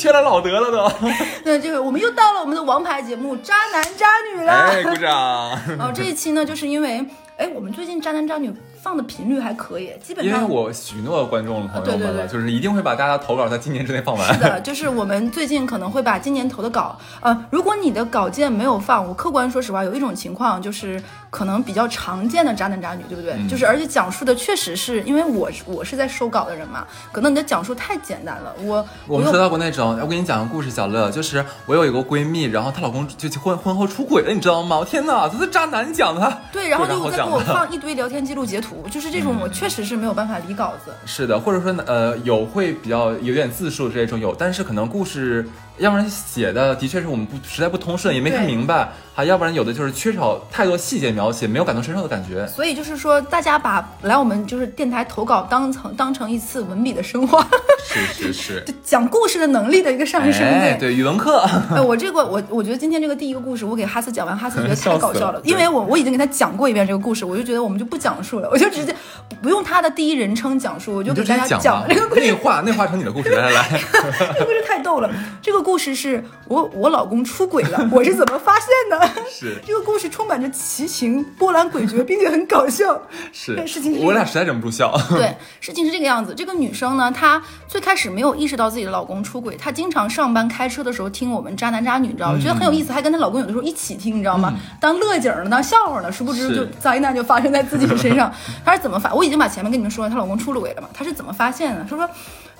缺了老德了都。对这个我们又到了我们的王牌节目《渣男渣女》了。哎，鼓掌。哦，这一期呢，就是因为哎，我们最近《渣男渣女》放的频率还可以，基本上因为我许诺观众朋友们了，就是一定会把大家投稿在今年之内放完。是的，就是我们最近可能会把今年投的稿，呃，如果你的稿件没有放，我客观说实话，有一种情况就是可能比较常见的渣男渣女，对不对？嗯就是而且讲述的确实是因为我我是在收稿的人嘛，可能你的讲述太简单了，我又我们收到过那种，我给你讲个故事，小乐，就是我有一个闺蜜，然后她老公就婚婚后出轨了，你知道吗？我天哪，这是渣男讲的。对，然后非常又再给我放一堆聊天记录截图，就是这种我确实是没有办法理稿子。是的，或者说呢，呃，有会比较有点字数这种有，但是可能故事，要不然写的的确是我们不实在不通顺，也没看明白，还要不然有的就是缺少太多细节描写，没有感同身受的感觉。所以就是说，大家把来我们就是电台投稿当成当成一次文笔的升华，是是是，讲故事的能力的一个上升。哎，对，语文课，哎，我这个我我觉得今天这个第一个故事，我给哈斯讲完，哈斯觉得太搞笑了，了因为我我已经给他讲过一遍这个故事，我就觉得我们就不讲述了，我就直接不用他的第一人称讲述，我就给大家讲这个故，事。内化内化成你的故事，来来来，这个故事太逗了，这个故事是我我老公出轨了，我是怎么发现的？是 这个故事充满着奇情、波澜诡谲，并且很搞笑。是事情是这样我俩实在忍不住笑。对，事情是这个样子。这个女生呢，她最开始没有意识到自己的老公出轨，她经常上班开车的时候听我们渣男渣女，你知道吗？觉得很有意思，还跟她老公有的时候一起听，你知道吗？当乐景儿呢，当笑话呢，殊不知就灾难就发生在自己身上。她是怎么发？我已经把前面跟你们说了，她老公出了轨了嘛？她是怎么发现的？她说。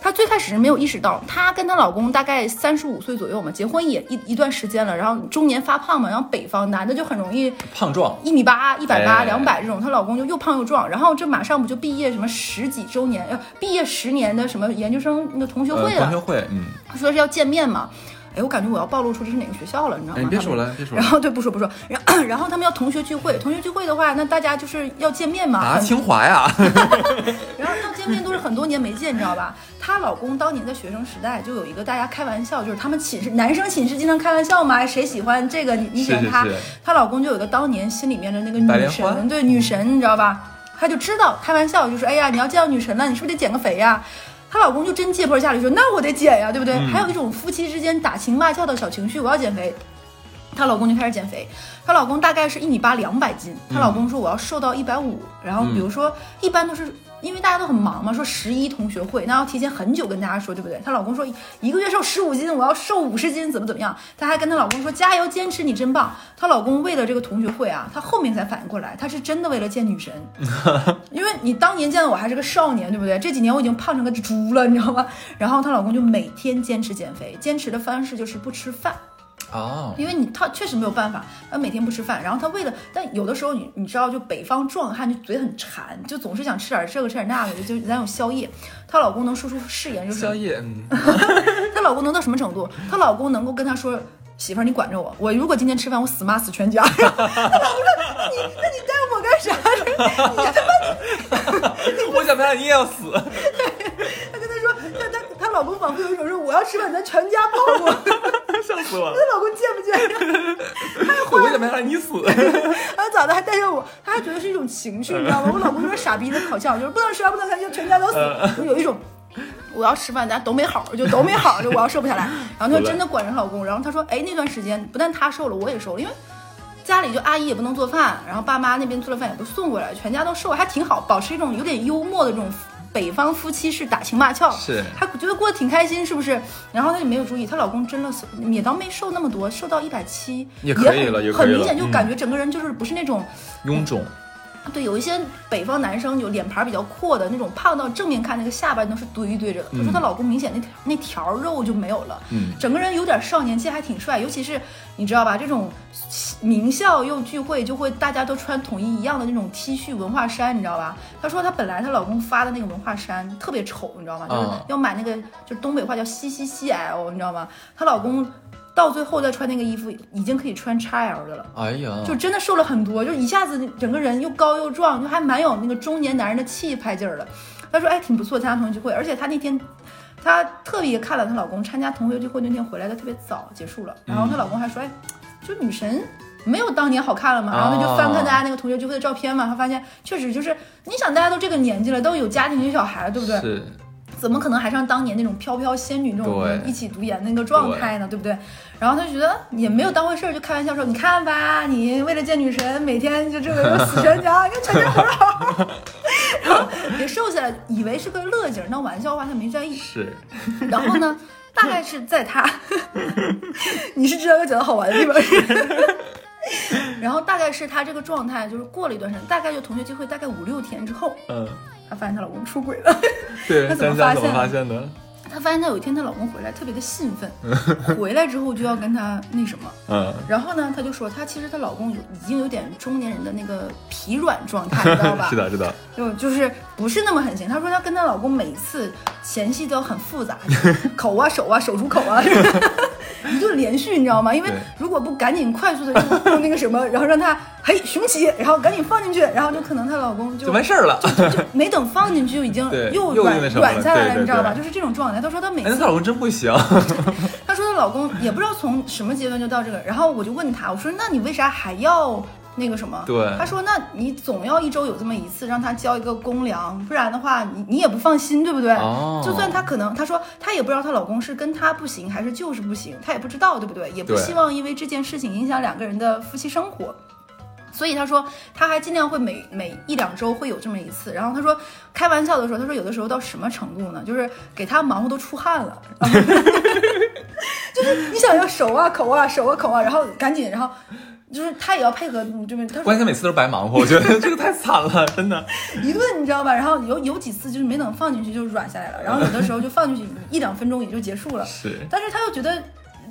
她最开始是没有意识到，她跟她老公大概三十五岁左右嘛，结婚也一一段时间了，然后中年发胖嘛，然后北方男的就很容易胖壮，一米八、一百八、哎。两百这种，她老公就又胖又壮，然后这马上不就毕业什么十几周年，呃，毕业十年的什么研究生那个同学呃，会了，同学会，嗯，说是要见面嘛。哎，我感觉我要暴露出这是哪个学校了，你知道吗？哎，别说了，别说了，然后对，不说不说，然 后然后他们要同学聚会，同学聚会的话，那大家就是要见面嘛，啊，很清华呀，然后要见面都是很多年没见，你知道吧？她老公当年在学生时代就有一个大家开玩笑，就是他们寝室男生寝室经常开玩笑嘛，谁喜欢这个你你喜欢他，是是是她老公就有一个当年心里面的那个女神，对女神，你知道吧？她就知道开玩笑，就是哎呀，你要见到女神了，你是不是得减个肥呀？她老公就真借坡下驴说，那我得减呀，对不对？还有一种夫妻之间打情骂俏的小情绪，我要减肥。她老公就开始减肥，她老公大概是一米八两百斤，她老公说我要瘦到一百五，然后比如说一般都是因为大家都很忙嘛，说十一同学会，那要提前很久跟大家说，对不对？她老公说一个月瘦十五斤，我要瘦五十斤，怎么怎么样？她还跟她老公说加油，坚持，你真棒。她老公为了这个同学会啊，她后面才反应过来，她是真的为了见女神，因为你当年见的我还是个少年，对不对？这几年我已经胖成个猪了，你知道吗？然后她老公就每天坚持减肥，坚持的方式就是不吃饭。哦，因为你他确实没有办法，他每天不吃饭，然后他为了，但有的时候你你知道，就北方壮汉就嘴很馋，就总是想吃点这个吃点那个，就就咱有宵夜。她老公能说出誓言，就是 宵夜，嗯，她老公能到什么程度？她老公能够跟她说。媳妇儿，你管着我，我如果今天吃饭，我死骂死全家。她老公说你，那你带我干啥？你他妈 我想他你也要死，老公仿佛有一种说我要吃饭，咱全家报我。笑死我了那，老公贱不贱？我想让你死，然后咋的还带上我，他还觉得是一种情绪，你知道吗？我老公就是傻逼的烤笑，就是不能吃饭，不能看，就全家都死，就有一种。我要吃饭，咱都没好，就都没好，就我要瘦不下来。然后她真的管着老公，然后他说，哎，那段时间不但他瘦了，我也瘦了，因为家里就阿姨也不能做饭，然后爸妈那边做了饭也不送过来，全家都瘦，还挺好，保持一种有点幽默的这种北方夫妻是打情骂俏，是她觉得过得挺开心，是不是？然后她就没有注意，她老公真的是也倒没瘦那么多，瘦到一百七，也可以很了也可以很明显就嗯感觉整个人就是不是那种。臃肿，对，有一些北方男生有脸盘比较阔的那种，胖到正面看那个下巴都是堆堆着的。她说她老公明显那条那条肉就没有了，嗯整个人有点少年气，还挺帅。尤其是你知道吧，这种名校又聚会，就会大家都穿统一一样的那种 T 恤文化衫，你知道吧？她说她本来她老公发的那个文化衫特别丑，你知道吗？就是啊要买那个，就是东北话叫西西西 L，你知道吗？她老公到最后再穿那个衣服，已经可以穿 XL 的了。哎呀，就真的瘦了很多，就一下子整个人又高又壮，就还蛮有那个中年男人的气派劲儿了。她说：“哎，挺不错，参加同学聚会，而且她那天，她特别看了她老公参加同学聚会那天回来的特别早，结束了。然后她老公还说：‘哎，就女神没有当年好看了嘛。’然后她就翻看大家那个同学聚会的照片嘛，她发现确实就是，你想大家都这个年纪了，都有家庭有小孩，对不对？是怎么可能还像当年那种飘飘仙女那种一起读研那个状态呢？对不对？然后他就觉得也没有当回事儿，就开玩笑说：“你看吧，你为了见女神，每天就这个就死全家，你看全家多好。”然后也瘦下来，以为是个乐景儿，当玩笑话他没在意。是，然后呢，大概是在他，你是知道要讲的好玩的地方是。然后大概是他这个状态，就是过了一段时间，大概就同学聚会，大概五六天之后，嗯，她发现她老公出轨了。对，她怎么发现的发现的？她发现她有一天她老公回来特别的兴奋，回来之后就要跟她那什么。嗯，然后呢，她就说她其实她老公有已经有点中年人的那个疲软状态，你知道吧？是的，是的，就就是不是那么狠心。她说她跟她老公每次前戏都要很复杂，口啊手啊手出口啊，一顿连续，你知道吗？因为如果不赶紧快速的用用那个什么，然后让他嘿雄起，然后赶紧放进去，然后就可能她老公就就完事儿了。就没等放进去就已经 又软软下来了，你知道吧？就是这种状态。她说她每哎，那次她老公真不行。她说她老公也不知道从什么阶段就到这个，然后我就问她，我说那你为啥还要那个什么？对他说那你总要一周有这么一次让他交一个公粮，不然的话你你也不放心，对不对？哦就算她可能她说她也不知道她老公是跟她不行还是就是不行，她也不知道，对不对？也不希望因为这件事情影响两个人的夫妻生活。所以他说，他还尽量会每每一两周会有这么一次。然后他说，开玩笑的时候，他说有的时候到什么程度呢？就是给他忙活都出汗了，就是你想要手啊口啊手啊口啊，然后赶紧，然后就是他也要配合，对不对？她说关键每次都是白忙活，我觉得 这个太惨了，真的。一顿你知道吧？然后有有几次就是没等放进去就软下来了，然后有的时候就放进去一两分钟也就结束了。是，但是他又觉得，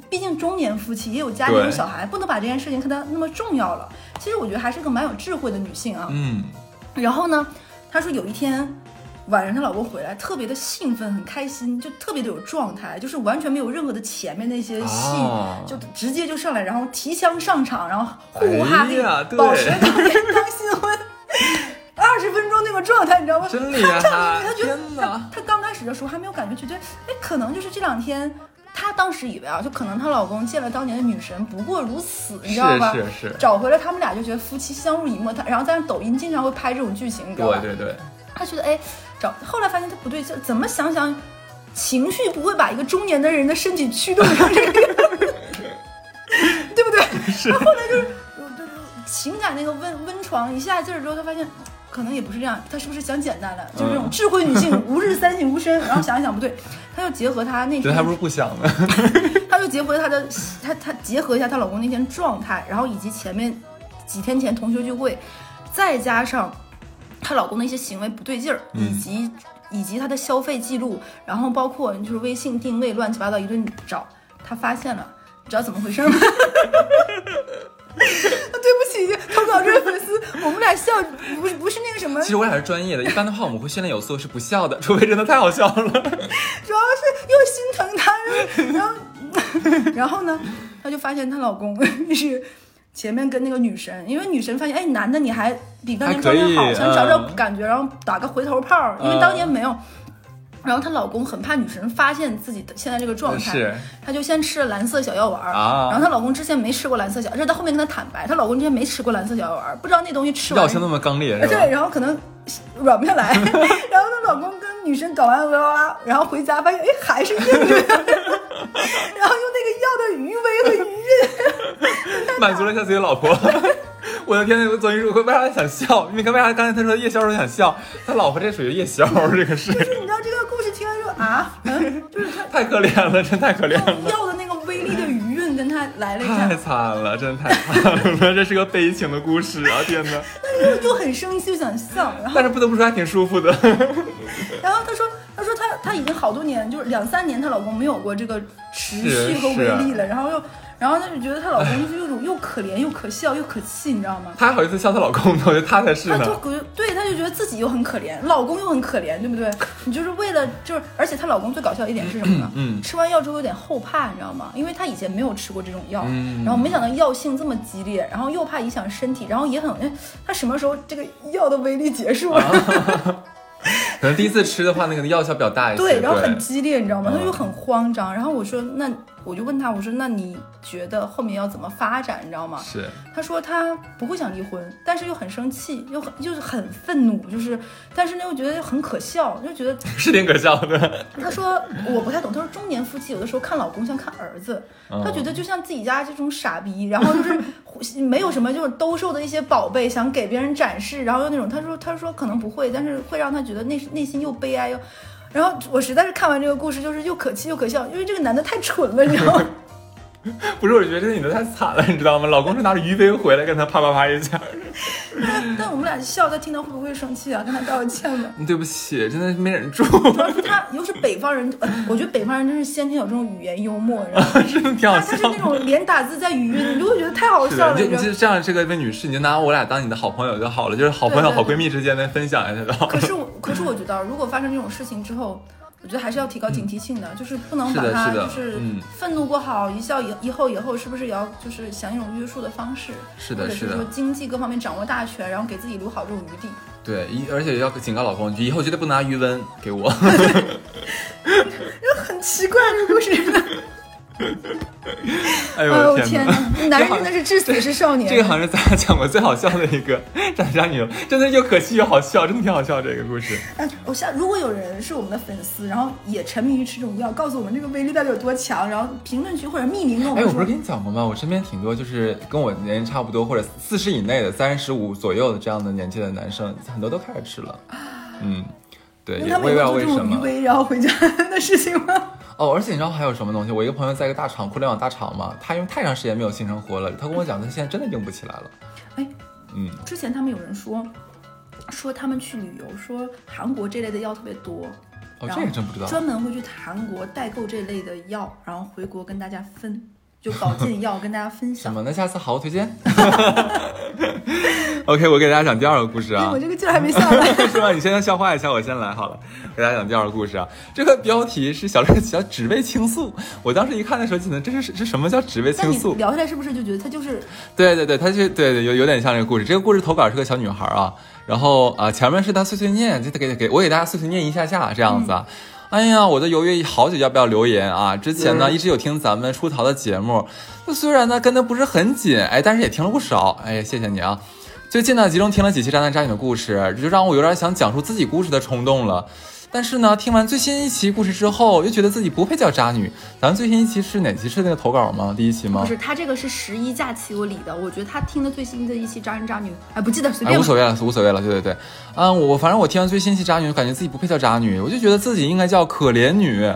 毕竟中年夫妻也有家庭有小孩，不能把这件事情看得那么重要了。其实我觉得还是个蛮有智慧的女性啊。嗯，然后呢，他说有一天晚上她老公回来，特别的兴奋，很开心，就特别的有状态，就是完全没有任何的前面那些戏，啊就直接就上来，然后提枪上场，然后呼呼哈哎呀对宝石当年当新婚。二十分钟那个状态，你知道吗？真厉害他觉得他他刚开始的时候还没有感觉，觉得哎，可能就是这两天，她当时以为啊，就可能她老公见了当年的女神，不过如此，你知道吧？是是是找回了他们俩就觉得夫妻相濡以沫，他然后但是抖音经常会拍这种剧情，你知道吧？对对对，他觉得哎，找后来发现他不对，劲怎么想想，情绪不会把一个中年的人的身体驱动成这个样子，对不对？他后来就是情感那个温温床一下劲儿之后，他发现。可能也不是这样，他是不是想简单了？就是这种嗯智慧女性，吾日三省吾身。然后想一想不对，他又结合他那天还不是不想呢。他就结合她的，她她结合一下她老公那天状态，然后以及前面几天前同学聚会，再加上她老公的一些行为不对劲儿，嗯以及以及她的消费记录，然后包括就是微信定位乱七八糟一顿找，她发现了，你知道怎么回事吗？对不起，投稿这位粉丝，我们俩笑不是不是那个什么，其实我俩是专业的，一般的话我们会训练有素是不笑的，除非真的太好笑了。主要是又心疼她，然后 然后呢，她就发现她老公是前面跟那个女神，因为女神发现，哎，男的你还比当年状态好，想找找嗯感觉，然后打个回头炮，因为当年没有。然后她老公很怕女神发现自己的现在这个状态，是她就先吃了蓝色小药丸儿啊然后她老公之前没吃过蓝色小，而且她后面跟她坦白，她老公之前没吃过蓝色小药丸儿不知道那东西吃完药性那么刚烈？对，然后可能软不下来，然后她老公跟女神搞完哇哇哇，然后回家发现哎还是硬的，然后用那个药的余 满足了一下自己老婆。我的天，那个综艺说为啥想笑？你看为啥刚才他说夜宵时候想笑？他老婆这属于夜宵，这个是就是你知道这个故事听完之后啊，嗯，就是他 太可怜了，真太可怜了。要的那个威力的余韵跟他来了一下太，惨了，真的太惨了，这是个悲情的故事啊！天哪！就就很生气，就想笑，然后但是不得不说还挺舒服的。然后他说，他说他他已经好多年，就是两三年，她老公没有过这个持续和威力了，然后又，然后她就觉得她老公就是有种又可怜又可笑又可气，你知道吗？她还好意思笑她老公呢，我觉得她才是她就呢。觉对，她就觉得自己又很可怜，老公又很可怜，对不对？你就是为了就是，而且她老公最搞笑一点是什么呢？嗯吃完药之后有点后怕，你知道吗？因为她以前没有吃过这种药，嗯然后没想到药性这么激烈，然后又怕影响身体，然后也很，哎，她什么时候这个药的威力结束了？可能第一次吃的话，那个药效比较大一些。对，然后很激烈，你知道吗？嗯他就很慌张。然后我说，那我就问他，我说那你觉得后面要怎么发展，你知道吗？是，他说他不会想离婚，但是又很生气，又很就是很愤怒，就是但是呢又觉得很可笑，就觉得 是挺可笑的。他说我不太懂，他说中年夫妻有的时候看老公像看儿子，嗯他觉得就像自己家这种傻逼，然后就是没有什么就是兜售的一些宝贝想给别人展示，然后又那种他说他说可能不会，但是会让他觉得内内心又悲哀又。然后我实在是看完这个故事，就是又可气又可笑，因为这个男的太蠢了，你知道吗？不是，我觉得这个女的太惨了，你知道吗？老公是拿着鱼杯回来跟她啪啪啪一下。但我们俩笑，他听到会不会生气啊？跟他道个歉吧。对不起，真的没忍住，主要是他又是北方人，呃我觉得北方人真是先天有这种语言幽默，然后？真的挺好他他是那。种连打字在语音，你就会觉得太好，笑了，你就你你知道吗？就这样，这个位女士，你就拿我俩当你的好朋友就好了，就是好朋友、好闺蜜之间的分享一下就好。可是我，可是我觉得，如果发生这种事情之后，我觉得还是要提高警惕性的，就是不能把它就是嗯愤怒过好，一笑以以后以后是不是也要就是想一种约束的方式，是的是的说经济各方面掌握大权，然后给自己留好这种余地。对，一而且要警告老公，以后绝对不拿余温给我。很奇怪这个故事，哎呦我天天哪！男人真的是至死是少年。这个好像是咱俩讲过最好笑的一个战家女，真的又可气又好笑，真的挺好笑这个故事。哎，我想如果有人是我们的粉丝，然后也沉迷于吃这种药，告诉我们这个威力到底有多强，然后评论区或者匿名跟我哎，们说。我不是跟你讲过吗？我身边挺多就是跟我年龄差不多或者四十以内的，三十五左右的这样的年纪的男生，很多都开始吃了。嗯，对，那他们也我也不知道有做这为什么。种余威然后回家 的事情吗？哦，而且你知道还有什么东西？我一个朋友在一个大厂，互联网大厂嘛，他因为太长时间没有性生活了，他跟我讲，他现在真的硬不起来了。哎，嗯，之前他们有人说，说他们去旅游，说韩国这类的药特别多，哦，这个真不知道。专门会去韩国代购这类的药，然后回国跟大家分，就保健药跟大家分享。什么？那下次好好推荐。OK，我给大家讲第二个故事哎，啊我。这个劲儿还没下来。是吧？你先消化一下，我先来好了，给大家讲第二个故事啊。这个标题是小乐小只为倾诉。我当时一看的时候，记得这是这什么叫只为倾诉？聊下来是不是就觉得他就是对对对，他就对对有有点像这个故事。这个故事投稿是个小女孩啊，然后啊、前面是她碎碎念，就给给我给大家碎碎念一下下这样子啊。哎呀，我都犹豫好久要不要留言啊！之前呢、一直有听咱们出逃的节目，那虽然呢跟的不是很紧，哎，但是也听了不少。哎呀，谢谢你啊！最近呢集中听了几期渣男渣女的故事，这就让我有点想讲述自己故事的冲动了。但是呢，听完最新一期故事之后，又觉得自己不配叫渣女。咱们最新一期是哪期？是那个投稿吗？第一期吗不？是？他这个是十一假期我理的，我觉得他听的最新的一期《渣男渣女》，哎，不记得，随哎，便吧。无所谓了，无所谓了，对对对，嗯，我反正我听完最新一期渣女，感觉自己不配叫渣女，我就觉得自己应该叫可怜女，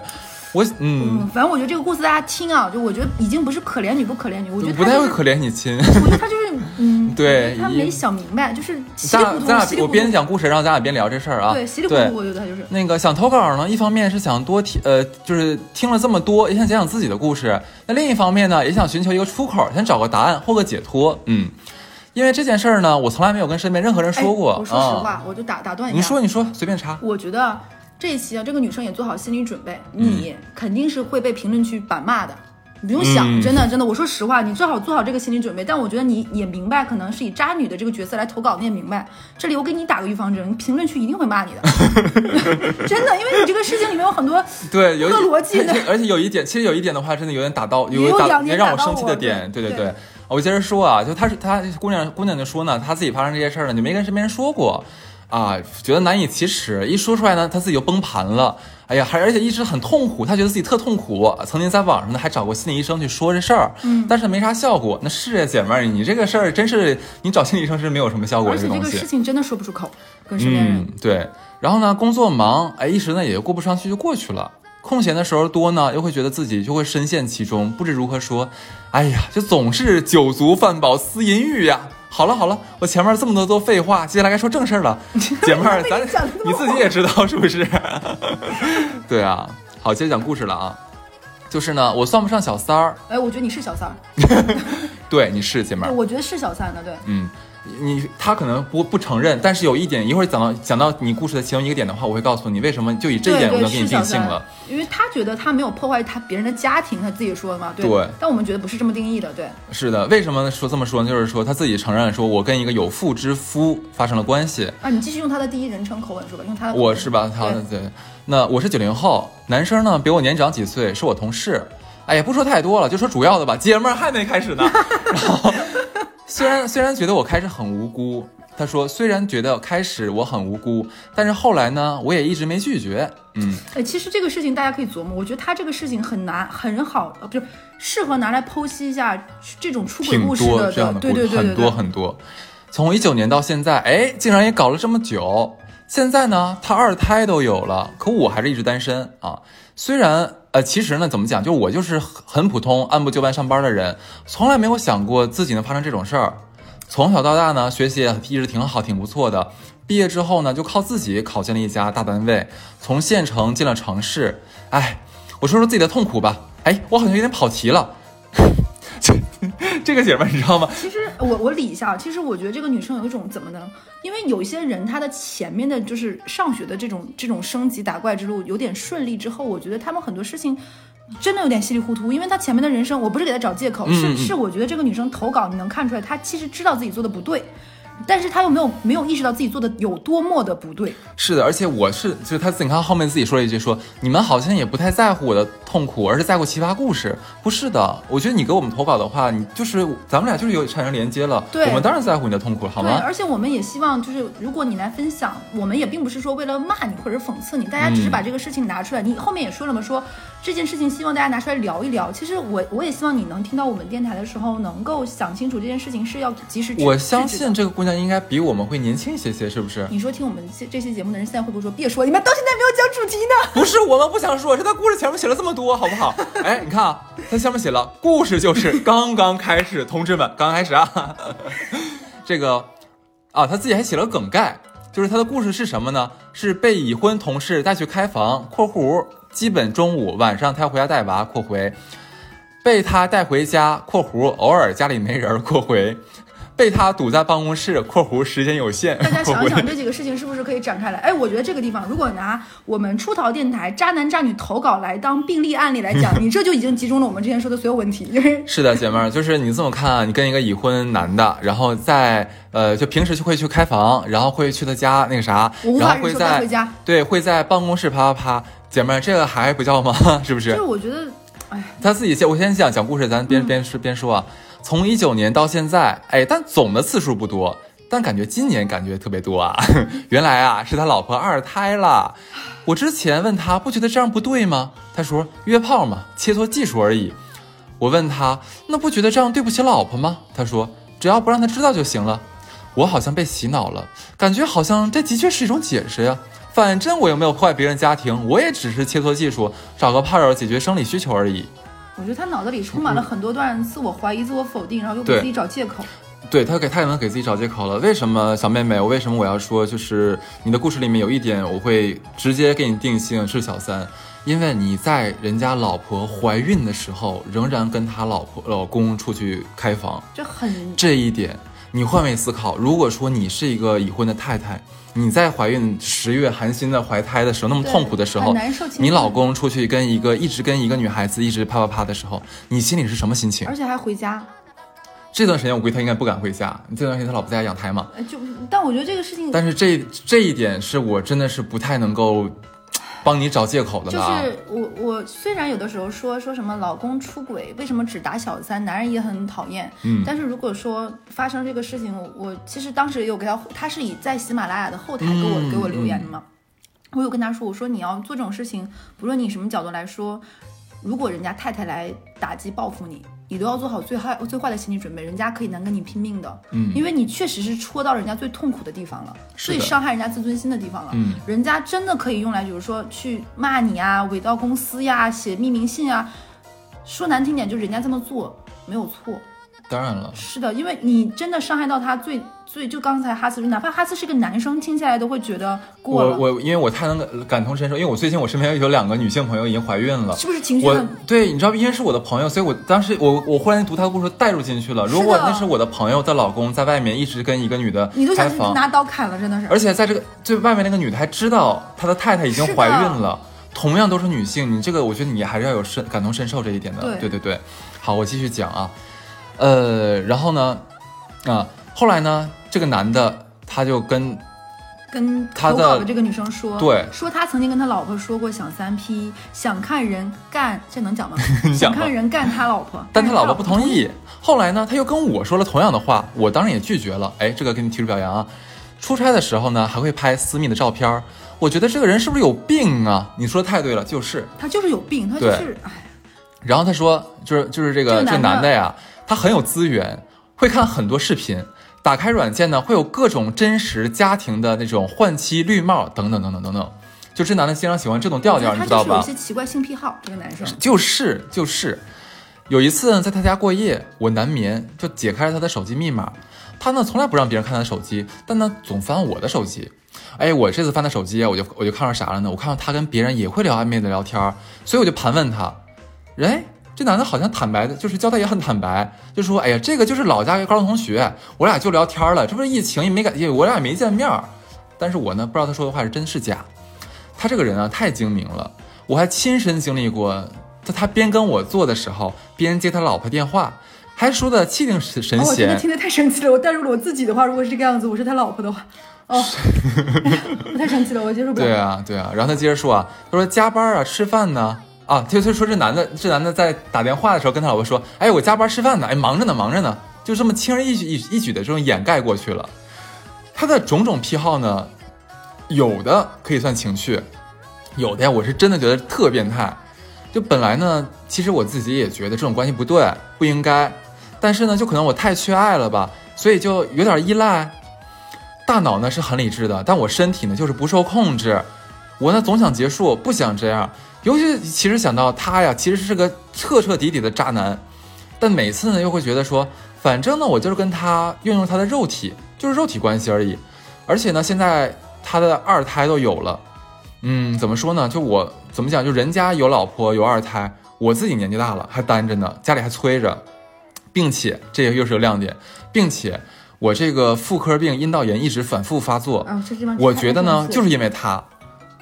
我嗯，嗯，反正我觉得这个故事大家听啊，就我觉得已经不是可怜女不可怜女，我觉得不他就是太会可怜你亲。我觉得他就是，嗯，对他没想明白，就是稀里糊涂，咱俩咱俩我。边讲故事，然后咱俩边聊这事儿啊。对，稀里糊涂，我觉得他就是。那个想投稿呢，一方面是想多听，呃，就是听了这么多，也想讲讲自己的故事；那另一方面呢，也想寻求一个出口，想找个答案或个解脱。嗯，因为这件事儿呢，我从来没有跟身边任何人说过。哎我说实啊话，我就打打断一下。你说，你说，随便插。我觉得这一期啊，这个女生也做好心理准备，嗯你肯定是会被评论区板骂的。你不用想，嗯真的真的，我说实话，你最好做好这个心理准备。但我觉得你也明白，可能是以渣女的这个角色来投稿，你也明白。这里我给你打个预防针，评论区一定会骂你的，真的，因为你这个事情里面有很多对，有一个逻辑的而且有一点，其实有一点的话，真的有点打到，也有打两点也让我生气的点，对对对对。我接着说啊，就她是她姑娘姑娘就说呢，她自己发生这些事儿呢，就没跟身边人说过，啊，觉得难以启齿，一说出来呢，他自己就崩盘了。哎呀，还而且一直很痛苦，他觉得自己特痛苦。曾经在网上呢还找过心理医生去说这事儿，嗯，但是没啥效果。那是呀，姐妹儿，你这个事儿真是你找心理医生是没有什么效果而且这的东西。个事情真的说不出口，跟身边人。嗯，对。然后呢，工作忙，哎，一时呢也就过不上去，就过去了。空闲的时候多呢，又会觉得自己就会深陷其中，不知如何说。哎呀，就总是酒足饭饱思淫欲呀。好了好了，我前面这么多都废话，接下来该说正事儿了。姐妹儿，咱你自己也知道是不是？对啊，好，接着讲故事了啊。就是呢，我算不上小三儿，哎，我觉得你是小三儿，对，你是姐妹儿。我觉得是小三的，对。嗯，你他可能不不承认，但是有一点，一会儿讲到讲到你故事的其中一个点的话，我会告诉你为什么就以这一点我能给你定性了。，因为他觉得他没有破坏他别人的家庭，他自己说的嘛，对。对但我们觉得不是这么定义的，对。是的，为什么说这么说呢？就是说他自己承认说，我跟一个有妇之夫发生了关系，啊，你继续用他的第一人称口吻说吧，用他的。我是吧？他对对，那我是九零后，男生呢比我年长几岁，是我同事。哎呀，不说太多了，就说主要的吧。姐们儿还没开始呢。然后，虽然虽然觉得我开始很无辜，他说虽然觉得开始我很无辜，但是后来呢，我也一直没拒绝。嗯，哎，其实这个事情大家可以琢磨，我觉得他这个事情很难很好，呃，不是适合拿来剖析一下这种出轨故事的，多这样的故对事，很多对对对对。很多。从一九年到现在，哎，竟然也搞了这么久。现在呢，他二胎都有了，可我还是一直单身啊。虽然呃，其实呢，怎么讲，就我就是很普通、按部就班上班的人，从来没有想过自己能发生这种事儿。从小到大呢，学习一直挺好，挺不错的。毕业之后呢，就靠自己考进了一家大单位，从县城进了城市。哎，我说说自己的痛苦吧。哎，我好像有点跑题了。这 这个姐们儿你知道吗？其实我我理一下，其实我觉得这个女生有一种怎么呢？因为有一些人她的前面的就是上学的这种这种升级打怪之路有点顺利之后，我觉得他们很多事情。真的有点稀里糊涂，因为她前面的人生，我不是给她找借口，是是，我觉得这个女生投稿，你能看出来，她其实知道自己做的不对，但是他又没有没有意识到自己做的有多么的不对。是的，而且我是就是他自己，你看后面自己说了一句说，你们好像也不太在乎我的痛苦，而是在乎奇葩故事。不是的，我觉得你给我们投稿的话，你就是咱们俩就是有产生连接了，对我们当然在乎你的痛苦，好对，吗？而且我们也希望，就是如果你来分享，我们也并不是说为了骂你或者讽刺你，大家只是把这个事情拿出来。你后面也说了嘛，说这件事情希望大家拿出来聊一聊。其实我我也希望你能听到我们电台的时候，能够想清楚这件事情是要及时制。我相信这个姑娘应该比我们会年轻一些些，是不是？你说听我们这这期节目的人，现在会不会说别说，你们到现在没有讲主题呢？不是我们不想说，是他故事前面写了这么多，好不好？哎，你看啊，他下面写了，故事就是刚刚开始，同志们，刚刚开始啊。这个啊，他自己还写了梗概，就是他的故事是什么呢？是被已婚同事带去开房（括弧基本中午晚上他要回家带娃）（括回）被他带回家（括弧偶尔家里没人）（括回）被他堵在办公室（括弧时间有限）（大家想一想这几个事情是不是可以展开来？哎，我觉得这个地方，如果拿我们出逃电台渣男渣女投稿来当病例案例来讲，你这就已经集中了我们之前说的所有问题，就是是的，姐妹儿，就是你这么看啊，你跟一个已婚男的，然后在呃，就平时就会去开房，然后会去他家那个啥然后会在回家。对会在办公室啪啪啪，姐妹儿，这个还不叫吗？是不？就是是我觉得，哎，他自己先，我先讲讲故事，咱边边说边说啊。从一九年到现在，哎，但总的次数不多，但感觉今年感觉特别多啊。原来啊，是他老婆二胎了。我之前问他，不觉得这样不对吗？他说约炮嘛，切磋技术而已。我问他，那不觉得这样对不起老婆吗？他说，只要不让他知道就行了。我好像被洗脑了，感觉好像这的确是一种解释呀。反正我又没有破坏别人家庭，我也只是切磋技术，找个炮友解决生理需求而已。我觉得他脑子里充满了很多段自我怀疑、自我否定，然后又给自己找借口。对他给他也能给自己找借口了。为什么小妹妹？我为什么我要说，就是你的故事里面有一点，我会直接给你定性是小三，因为你在人家老婆怀孕的时候，仍然跟他老婆老公出去开房，这很这一点你换位思考，如果说你是一个已婚的太太，你在怀孕十月寒心的怀胎的时候，那么痛苦的时候你老公出去跟一个一直跟一个女孩子一直啪啪啪的时候，你心里是什么心情而？且还回家。这段时间我估计他应该不敢回家，这段时间他老婆在家养胎嘛。呃就但我觉得这个事情但是这这一点是我真的是不太能够帮你找借口的就了啊。是我我虽然有的时候说说什么老公出轨，为什么只打小三，男人也很讨厌，嗯但是如果说发生这个事情，我我其实当时也有给他，他是以在喜马拉雅的后台给我、嗯给我留言的嘛，我有跟他说，我说你要做这种事情，不论你什么角度来说，如果人家太太来打击报复你。你都要做好最坏最坏的心理准备，人家可以能跟你拼命的，嗯因为你确实是戳到人家最痛苦的地方了，最伤害人家自尊心的地方了。嗯人家真的可以用来，比如说去骂你啊，伪造公司呀，写匿名信啊。说难听点，就是人家这么做没有错。当然了，是的，因为你真的伤害到他最最，就刚才哈斯，哪怕哈斯是个男生，听起来都会觉得过了，我我因为我太能感感同身受，因为我最近我身边有两个女性朋友已经怀孕了。是不是情绪我很？对，你知道，因为是我的朋友，所以我当时我我忽然读他的故事带入进去了。如果那是我的朋友的老公在外面一直跟一个女的你都想拿刀砍了，真的是。而且在这个最外面那个女的还知道她的太太已经怀孕了，同样都是女性，你这个我觉得你还是要有深感同身受这一点的。对对对对，好，我继续讲啊，呃，然后呢，啊，后来呢，这个男的他就跟跟他的这个女生说，对说他曾经跟他老婆说过想三 P，想看人干，这能讲吗？想看人干他老婆，但他老婆不同意。后来呢，他又跟我说了同样的话，我当然也拒绝了。哎，这个给你提出表扬啊。出差的时候呢，还会拍私密的照片儿。我觉得这个人是不是有病啊？你说的太对了，就是。他就是有病，他就对是哎，然后他说，就是就是这个这个这个男的男的呀，他很有资源，会看很多视频，打开软件呢，会有各种真实家庭的那种换妻绿帽等等等等等等。就这男的经常喜欢这种调调，你知道吧有？些奇怪性癖好，这个男生。就是就是，有一次呢，在他家过夜，我难眠，就解开了他的手机密码。他呢从来不让别人看他的手机，但呢总翻我的手机。哎，我这次翻他手机啊，我就我就看到啥了呢？我看到他跟别人也会聊暧昧的聊天儿，所以我就盘问他，哎，这男的好像坦白的，就是交代也很坦白，就说，哎呀，这个就是老家高中同学，我俩就聊天了，这不是疫情也没感，也我俩也没见面儿。但是我呢不知道他说的话是真是假。他这个人啊太精明了，我还亲身经历过，在他边跟我做的时候，边接他老婆电话，还说的气定神神哦，我真的。听得太生气了，我带入了我自己的话，如果是这个样子，我是他老婆的话，哦，我太生气了，我接受不了。对啊，对啊。然后他接着说啊，他说加班啊，吃饭呢。啊，他就说这男的，这男的在打电话的时候跟他老婆说，哎，我加班吃饭呢，哎，忙着呢，忙着呢，就这么轻而易举一一举的这种掩盖过去了。他的种种癖好呢，有的可以算情趣，有的呀，我是真的觉得特变态。就本来呢，其实我自己也觉得这种关系不对，不应该，但是呢，就可能我太缺爱了吧，所以就有点依赖。大脑呢是很理智的，但我身体呢就是不受控制。我呢总想结束，不想这样。尤其其实想到他呀，其实是个彻彻底底的渣男，但每次呢又会觉得说，反正呢我就是跟他运用他的肉体，就是肉体关系而已。而且呢，现在他的二胎都有了，嗯，怎么说呢？就我怎么讲？就人家有老婆有二胎，我自己年纪大了还单着呢，家里还催着，并且这个又是个亮点，并且我这个妇科病阴道炎一直反复发作，我觉得呢，就是是因为他，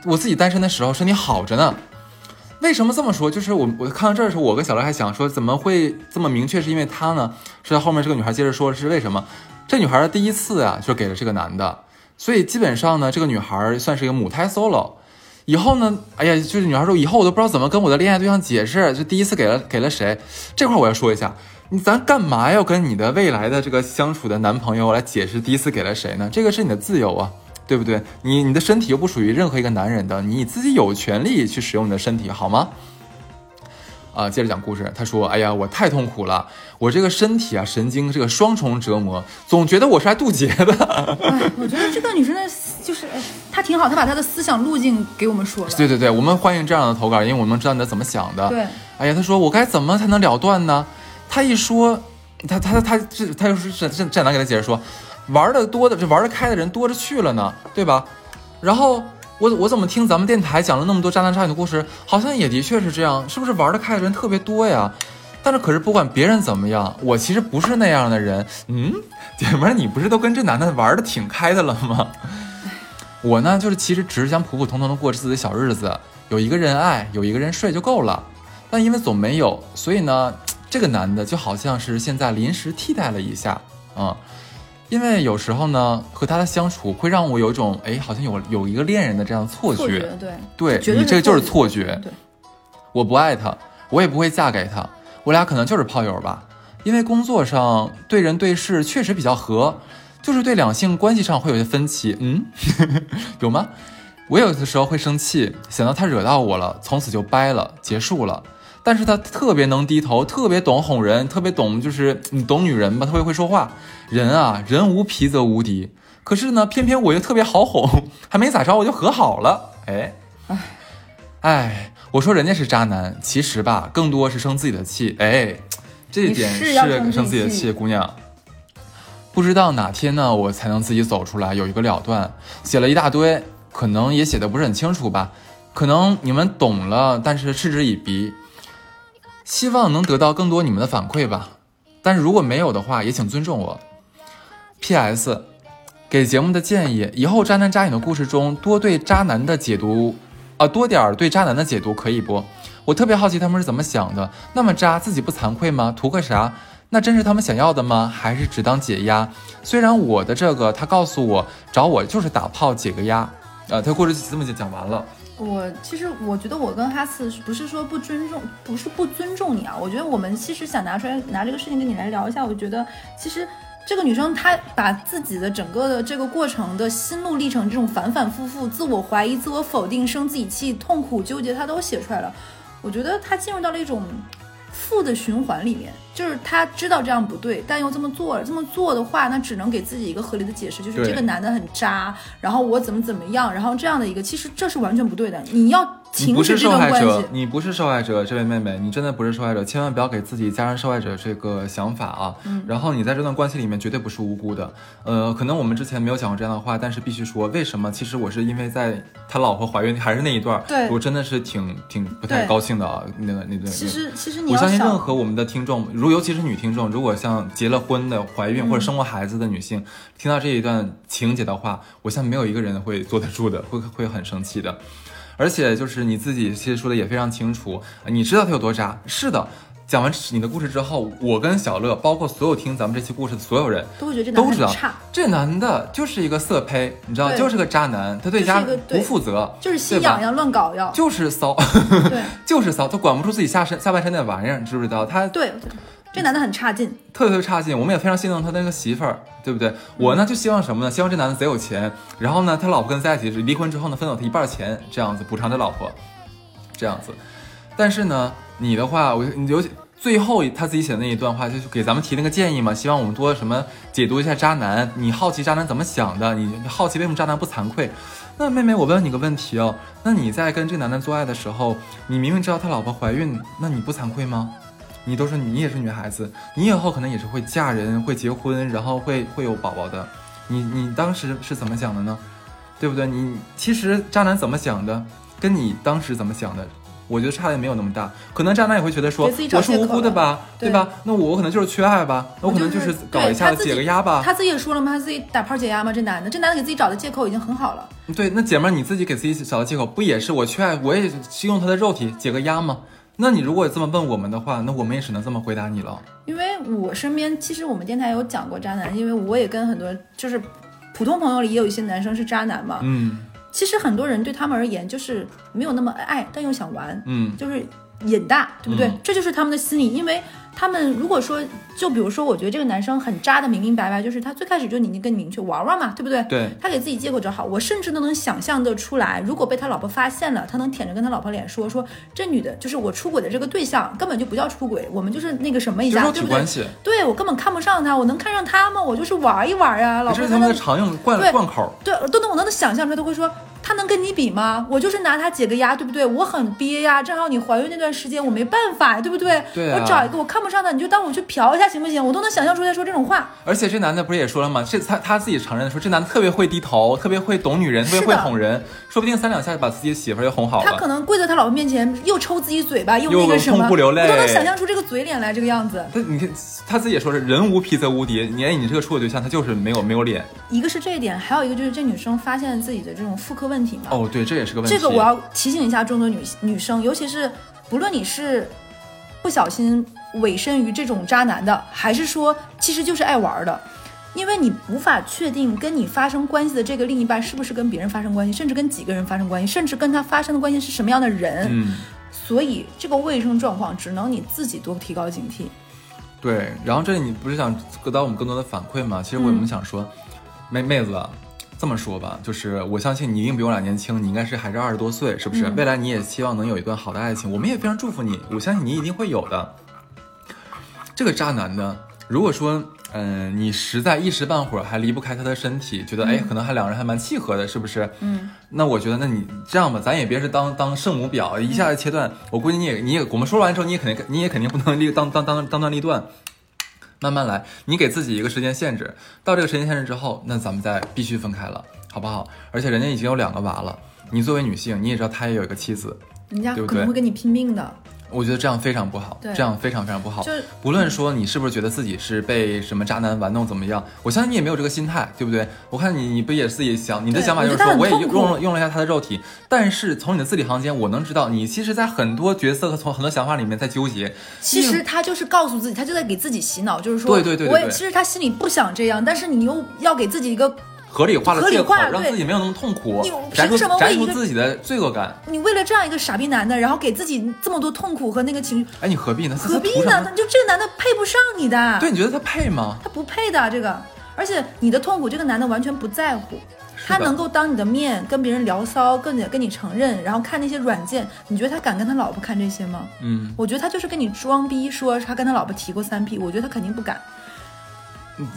我自己单身的时候身体好着呢。为什么这么说？就是我我看到这儿的时候，我跟小乐还想说，怎么会这么明确是因为他呢？是在后面这个女孩接着说是为什么？这女孩的第一次啊，就给了这个男的，所以基本上呢，这个女孩算是一个母胎 solo。以后呢，哎呀，就是女孩说以后我都不知道怎么跟我的恋爱对象解释，就第一次给了给了谁？这块我要说一下，你咱干嘛要跟你的未来的这个相处的男朋友来解释第一次给了谁呢？这个是你的自由啊，对不对？你你的身体又不属于任何一个男人的，你自己有权利去使用你的身体，好吗？啊，接着讲故事。他说：“哎呀，我太痛苦了，我这个身体啊，神经这个双重折磨，总觉得我是来渡劫的。哎，我觉得这个女生的，就是哎她挺好，她把她的思想路径给我们说了。对对对，我们欢迎这样的投稿，因为我们知道你是怎么想的。对，哎呀，他说我该怎么才能了断呢？他一说，他他他这他又是这这这男给他解释说，玩的多的这玩得开的人多着去了呢，对吧？然后我我怎么听咱们电台讲了那么多渣男渣女的故事，好像也的确是这样，是不是玩得开的人特别多呀？但是可是不管别人怎么样，我其实不是那样的人。嗯，姐们儿，你不是都跟这男的玩的挺开的了吗？我呢，就是其实只是想普普通通的过自己的小日子，有一个人爱，有一个人睡就够了。但因为总没有，所以呢，这个男的就好像是现在临时替代了一下，嗯，因为有时候呢，和他的相处会让我有一种，哎，好像有有一个恋人的这样错觉。错觉，对，对你这个就是错错觉。对，我不爱他，我也不会嫁给他，我俩可能就是炮友吧。因为工作上对人对事确实比较合，就是对两性关系上会有些分歧。嗯，有吗？我有的时候会生气，想到他惹到我了，从此就掰了，结束了。但是他特别能低头，特别懂哄人，特别懂就是你懂女人吧，特别会说话。人啊，人无皮则无敌。可是呢，偏偏我又特别好哄，还没咋着我就和好了。哎，哎，我说人家是渣男，其实吧，更多是生自己的气。哎，这一点是要生自己的气气，姑娘。不知道哪天呢，我才能自己走出来，有一个了断。写了一大堆，可能也写的不是很清楚吧，可能你们懂了，但是嗤之以鼻。希望能得到更多你们的反馈吧，但是如果没有的话，也请尊重我。P.S. 给节目的建议：以后渣男渣女的故事中多对渣男的解读，啊，多点儿对渣男的解读可以不？我特别好奇他们是怎么想的。那么渣自己不惭愧吗？图个啥？那真是他们想要的吗？还是只当解压？虽然我的这个他告诉我找我就是打炮解个压，呃，他故事这么就讲完了。我其实我觉得我跟哈斯不是说不尊重，不是不尊重你啊。我觉得我们其实想拿出来拿这个事情跟你来聊一下。我觉得其实这个女生她把自己的整个的这个过程的心路历程，这种反反复复、自我怀疑、自我否定、生自己气、痛苦、纠结，她都写出来了。我觉得她进入到了一种负的循环里面，就是她知道这样不对，但又这么做了。这么做的话，那只能给自己一个合理的解释，就是这个男的很渣，然后我怎么怎么样，然后这样的一个，其实这是完全不对的。你要你不是受害者。你不是受害者，这位妹妹，你真的不是受害者，千万不要给自己加上受害者这个想法啊。嗯然后你在这段关系里面绝对不是无辜的。呃，可能我们之前没有讲过这样的话，但是必须说，为什么？其实我是因为在他老婆怀孕还是那一段儿，对我真的是挺挺不太高兴的啊。那个那段，其实其实你我相信，任何我们的听众，如尤其是女听众，如果像结了婚的、怀孕或者生过孩子的女性，听到这一段情节的话，我相信没有一个人会坐得住的，会会很生气的。而且就是你自己其实说的也非常清楚，你知道他有多渣。是的，讲完你的故事之后，我跟小乐，包括所有听咱们这期故事的所有人，都会觉得这都知道男的差，这男的就是一个色胚，你知道，对就是个渣男，他对家不负责，就是心痒痒乱搞要。就是骚，对就是骚，他管不住自己下身下半身那玩意儿，你知不知道？他对，这男的很差劲。特别特别差劲，我们也非常心疼他那个媳妇儿，对不对？我呢就希望什么呢？希望这男的贼有钱，然后呢，他老婆跟他在一起是离婚之后呢，分走他一半钱，这样子补偿他老婆，这样子。但是呢，你的话，我你尤其最后他自己写的那一段话，就是给咱们提那个建议嘛，希望我们多什么解读一下渣男，你好奇渣男怎么想的，你好奇为什么渣男不惭愧。那妹妹，我问你个问题哦，那你在跟这个男的做爱的时候，你明明知道他老婆怀孕，那你不惭愧吗？你都说你也是女孩子，你以后可能也是会嫁人、会结婚，然后会会有宝宝的。你你当时是怎么想的呢？对不对？你其实渣男怎么想的，跟你当时怎么想的，我觉得差别没有那么大。可能渣男也会觉得说我是无辜的吧，对吧？那我可能就是缺爱吧，那我可能就是搞一下解个压吧。他自己也说了吗，他自己打炮解压吗。这男的，这男的给自己找的借口已经很好了。对，那姐妹儿你自己给自己找的借口，不也是我缺爱，我也是用他的肉体解个压吗？那你如果这么问我们的话，那我们也只能这么回答你了。因为我身边其实我们电台有讲过渣男，因为我也跟很多就是普通朋友里也有一些男生是渣男嘛。嗯其实很多人对他们而言就是没有那么爱，但又想玩，嗯，就是瘾大，对不对？嗯这就是他们的心理，因为他们如果说，就比如说，我觉得这个男生很渣的明明白白，就是他最开始就已经跟你明确玩玩嘛，对不对？对，他给自己借口找好，我甚至都能想象得出来，如果被他老婆发现了，他能舔着跟他老婆脸说说，这女的就是我出轨的这个对象，根本就不叫出轨，我们就是那个什么一下，对不对关？系，对我根本看不上他，我能看上他吗？我就是玩一玩啊，老婆这是他们的常用贯对贯口。对，都能我能想象出来，都会说他能跟你比吗？我就是拿他解个压，对不对？我很憋呀，正好你怀孕那段时间我没办法，对不对？对啊我找一个我看不上的，你就当我去嫖一下行不行？我都能想象出来说这种话。而且这男的不是也说了吗？这他他自己承认说，这男的特别会低头，特别会懂女人，特别会哄人，说不定三两下就把自己媳妇儿给哄好了他可。能跪在他老婆面前，又抽自己嘴巴，又那个什么，痛不流泪我都能想象出这个嘴脸来，这个样子。他你看他自己也说是人无皮则无敌，你哎你这个处的对象他就是没有没有脸。一个是这一点，还有一个就是这女生发现自己的这种妇科问题吗。哦，对，这也是个问题。这个我要提醒一下众多女女生，尤其是不论你是不小心委身于这种渣男的，还是说其实就是爱玩的，因为你无法确定跟你发生关系的这个另一半是不是跟别人发生关系，甚至跟几个人发生关系，甚至跟他发生的关系是什么样的人。嗯，所以这个卫生状况只能你自己多提高警惕。对。然后这里你不是想得到我们更多的反馈吗？其实我嗯们想说，妹妹子啊。这么说吧，就是我相信你一定比我俩年轻，你应该是还是二十多岁，是不是？嗯未来你也希望能有一段好的爱情，我们也非常祝福你，我相信你一定会有的。这个渣男呢，如果说，嗯、你实在一时半会儿还离不开他的身体，觉得哎，可能还两人还蛮契合的，是不是？嗯，那我觉得，那你这样吧，咱也别是当当圣母婊，一下子切断。我估计你也你也，我们说完之后，你也肯定你也肯定不能立当当当当断立断，慢慢来。你给自己一个时间限制，到这个时间限制之后，那咱们再必须分开了，好不好？而且人家已经有两个娃了，你作为女性，你也知道他也有一个妻子，人家可能会跟你拼命的。我觉得这样非常不好，对这样非常非常不好就是。不论说你是不是觉得自己是被什么渣男玩弄怎么样，我相信你也没有这个心态，对不对？我看你，你不也自己想，你的想法就是说，我也用了用了一下他的肉体，但是从你的字里行间，我能知道你其实，在很多角色和从很多想法里面在纠结。其实他就是告诉自己，他就在给自己洗脑，就是说，对对对对对我也其实他心里不想这样，但是你又要给自己一个，合理化的合理借口，让自己没有那么痛苦你，摘出凭什么摘为一个出自己的罪恶感。你为了这样一个傻逼男的，然后给自己这么多痛苦和那个情绪，哎，你何必呢？何必呢？就这个男的配不上你的，对，你觉得他配吗？他不配的这个，而且你的痛苦，这个男的完全不在乎。他能够当你的面跟别人聊骚，跟你跟你承认，然后看那些软件，你觉得他敢跟他老婆看这些吗？嗯，我觉得他就是跟你装逼，说他跟他老婆提过三 P，我觉得他肯定不敢。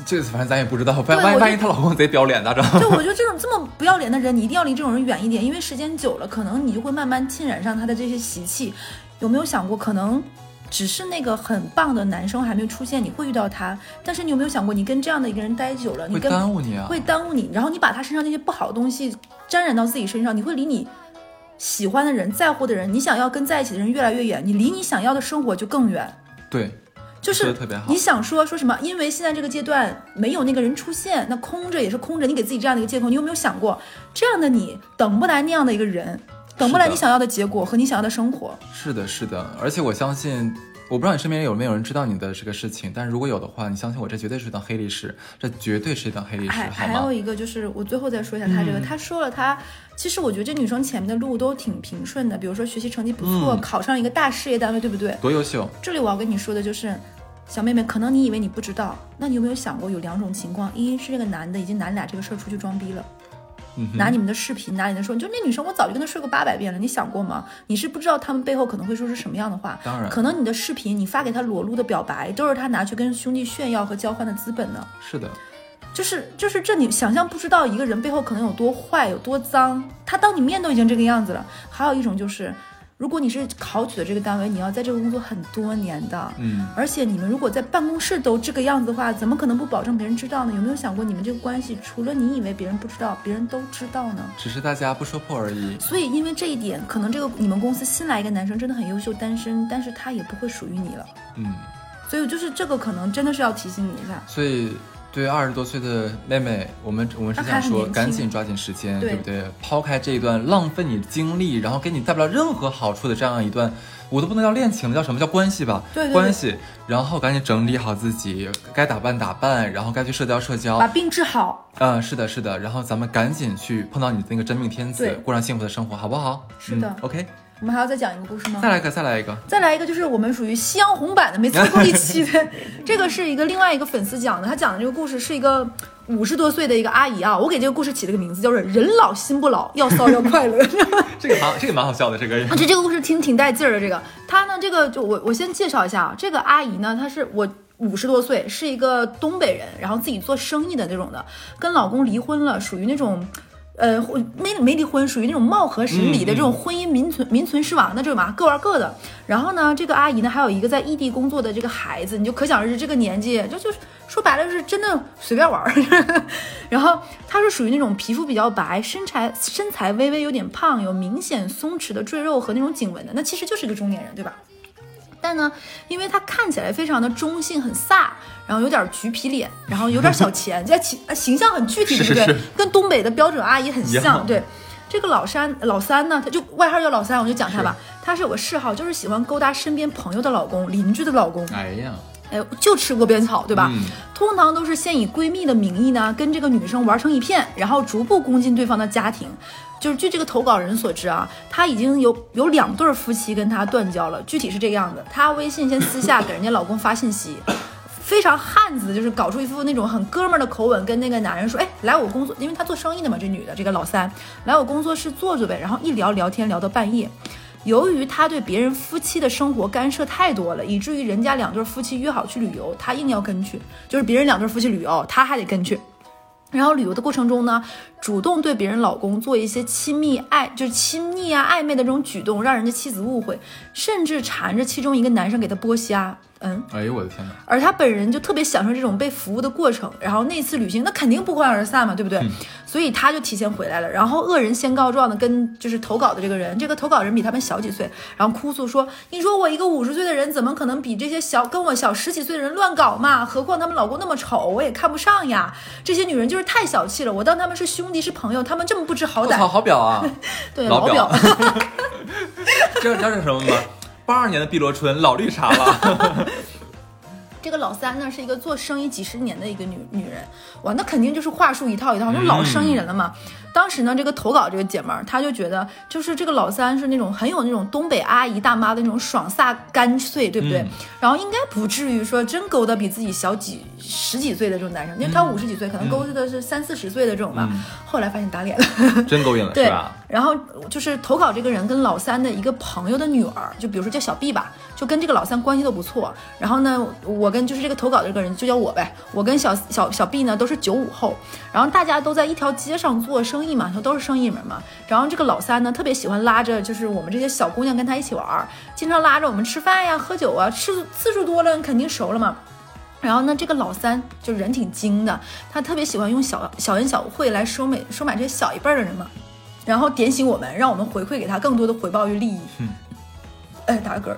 这次反正咱也不知道，万万一万一她老公贼不要脸咋整？对我觉得这种这么不要脸的人，你一定要离这种人远一点，因为时间久了，可能你就会慢慢浸染上他的这些习气。有没有想过，可能只是那个很棒的男生还没有出现，你会遇到他，但是你有没有想过，你跟这样的一个人待久了，你会跟耽误你啊！会耽误你，然后你把他身上那些不好的东西沾染到自己身上，你会离你喜欢的人、在乎的人、你想要跟在一起的人越来越远，你离你想要的生活就更远。对，就是特别好你想说说什么？因为现在这个阶段没有那个人出现，那空着也是空着。你给自己这样的一个借口，你有没有想过，这样的你等不来那样的一个人，等不来你想要的结果和你想要的生活？是的，是的，而且我相信，我不知道你身边有没有人知道你的这个事情，但是如果有的话，你相信我，这绝对是一段黑历史，这绝对是一段黑历史，还有一个就是，我最后再说一下他这个，嗯他说了他，其实我觉得这女生前面的路都挺平顺的，比如说学习成绩不错，嗯考上一个大事业单位，对不对？多优秀，这里我要跟你说的就是，小妹妹，可能你以为你不知道，那你有没有想过有两种情况？一是这个男的已经拿你俩这个事儿出去装逼了。嗯，拿你们的视频，拿你的说，就那女生，我早就跟她睡过八百遍了，你想过吗？你是不知道他们背后可能会说出什么样的话。当然可能你的视频，你发给他裸露的表白，都是他拿去跟兄弟炫耀和交换的资本呢。是的，就是就是这，你想象不知道一个人背后可能有多坏，有多脏。他当你面都已经这个样子了。还有一种就是，如果你是考取的这个单位，你要在这个工作很多年的，嗯，而且你们如果在办公室都这个样子的话，怎么可能不保证别人知道呢？有没有想过，你们这个关系除了你以为别人不知道，别人都知道呢？只是大家不说破而已。所以因为这一点，可能这个你们公司新来一个男生真的很优秀，单身，但是他也不会属于你了。嗯，所以就是这个可能真的是要提醒你一下。所以对二十多岁的妹妹，我们我们是这样说，赶紧抓紧时间，对对不对？抛开这一段浪费你精力，然后给你带不了任何好处的这样一段，我都不能叫恋情了，叫什么叫关系吧？对对对关系。然后赶紧整理好自己，该打扮打扮，然后该去社交社交把。病治好，嗯，是的，是的。然后咱们赶紧去碰到你的那个真命天子，过上幸福的生活，好不好？是的嗯 OK，我们还要再讲一个故事吗？再来一个，再来一个。再来一个，就是我们属于夕阳红版的，没错过一期的。这个是一个另外一个粉丝讲的，他讲的这个故事是一个五十多岁的一个阿姨啊，我给这个故事起了个名字，叫做“人老心不老，要骚要快乐”。这个蛮这个蛮好笑的，这个而且 这个故事挺挺带劲儿的。这个她呢，这个就我我先介绍一下啊，这个阿姨呢，她是我五十多岁，是一个东北人，然后自己做生意的那种的，跟老公离婚了，属于那种。呃，没没离婚，属于那种貌合神离的这种婚姻名存名存实亡的这种嘛，各玩各的。然后呢，这个阿姨呢，还有一个在异地工作的这个孩子，你就可想而知，这个年纪就就是说白了就是真的随便玩儿。然后她是属于那种皮肤比较白，身材身材微微有点胖，有明显松弛的赘肉和那种颈纹的，那其实就是一个中年人，对吧？但呢，因为她看起来非常的中性，很飒，然后有点橘皮脸，然后有点小钱，这形形象很具体，对不对？是是跟东北的标准阿姨很像，对。这个老三老三呢，他就外号叫老三，我就讲他吧。他是有个嗜好，就是喜欢勾搭身边朋友的老公、邻居的老公，哎呀，哎，就吃窝边草，对吧？嗯通常都是先以闺蜜的名义呢，跟这个女生玩成一片，然后逐步攻进对方的家庭。就是据这个投稿人所知啊，他已经有有两对夫妻跟他断交了，具体是这个样子。他微信先私下给人家老公发信息，非常汉子，就是搞出一副那种很哥们儿的口吻，跟那个男人说：“哎，来我工作，因为他做生意的嘛，这女的，这个老三，来我工作室坐坐呗。”然后一聊聊天聊到半夜。由于他对别人夫妻的生活干涉太多了，以至于人家两对夫妻约好去旅游，他硬要跟去，就是别人两对夫妻旅游，他还得跟去。然后旅游的过程中呢，主动对别人老公做一些亲密爱，就是亲密啊、暧昧的这种举动，让人家妻子误会，甚至缠着其中一个男生给他剥虾。嗯，哎呦我的天哪！而他本人就特别享受这种被服务的过程，然后那次旅行那肯定不欢而散嘛，对不对？所以他就提前回来了。然后恶人先告状的跟就是投稿的这个人，这个投稿人比他们小几岁，然后哭诉说：“你说我一个五十岁的人，怎么可能比这些小跟我小十几岁的人乱搞嘛？何况他们老公那么丑，我也看不上呀。这些女人就是太小气了，我当他们是兄弟是朋友，他们这么不知好歹。我操，好表啊！对，老表。知道知道是什么吗？八二年的碧螺春，老绿茶了。这个老三呢，是一个做生意几十年的一个女女人，哇，那肯定就是话术一套一套，就老生意人了嘛。当时呢，这个投稿这个姐们儿，她就觉得，就是这个老三是那种很有那种东北阿姨大妈的那种爽飒干脆，对不对？然后应该不至于说真勾搭比自己小几十几岁的这种男生，因为他五十几岁，可能勾搭的是三四十岁的这种吧。后来发现打脸了，真勾引了，是吧？然后就是投稿这个人跟老三的一个朋友的女儿，就比如说叫小 B 吧，就跟这个老三关系都不错。然后呢，我跟就是这个投稿的这个人就叫我呗，我跟小小小 B 呢都是九五后，然后大家都在一条街上做生意嘛，都是生意人嘛。然后这个老三呢特别喜欢拉着就是我们这些小姑娘跟他一起玩，经常拉着我们吃饭呀、喝酒啊，吃次数多了肯定熟了嘛。然后呢，这个老三就人挺精的，他特别喜欢用小小恩小惠来收买收买这些小一辈的人嘛。然后点醒我们，让我们回馈给他更多的回报与利益。嗯，哎，打个嗝，